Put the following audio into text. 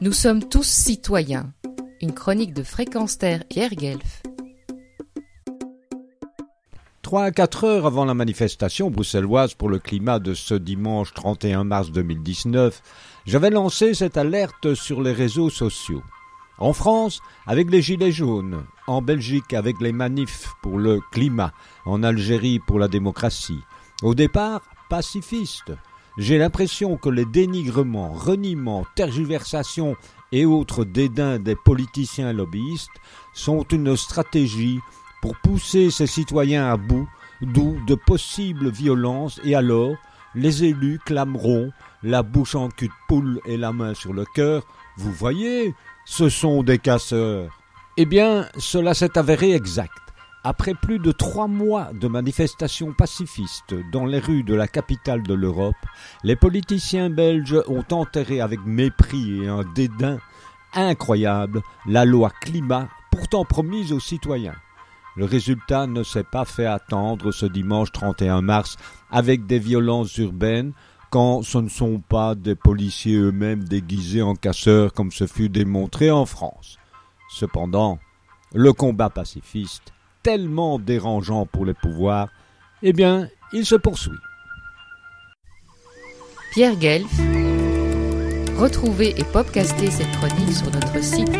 Nous sommes tous citoyens. Une chronique de Fréquence Terre Pierre Guelf. Trois à quatre heures avant la manifestation bruxelloise pour le climat de ce dimanche 31 mars 2019, j'avais lancé cette alerte sur les réseaux sociaux. En France, avec les Gilets jaunes, en Belgique avec les manifs pour le climat, en Algérie pour la démocratie. Au départ, pacifiste. J'ai l'impression que les dénigrements, reniements, tergiversations et autres dédains des politiciens lobbyistes sont une stratégie pour pousser ces citoyens à bout, d'où de possibles violences, et alors les élus clameront, la bouche en cul de poule et la main sur le cœur, vous voyez, ce sont des casseurs. Eh bien, cela s'est avéré exact. Après plus de trois mois de manifestations pacifistes dans les rues de la capitale de l'Europe, les politiciens belges ont enterré avec mépris et un dédain incroyable la loi climat pourtant promise aux citoyens. Le résultat ne s'est pas fait attendre ce dimanche 31 mars avec des violences urbaines quand ce ne sont pas des policiers eux-mêmes déguisés en casseurs comme ce fut démontré en France. Cependant, le combat pacifiste, tellement dérangeant pour les pouvoirs, eh bien, il se poursuit. Pierre Guelf. Retrouvez et podcastez cette chronique sur notre site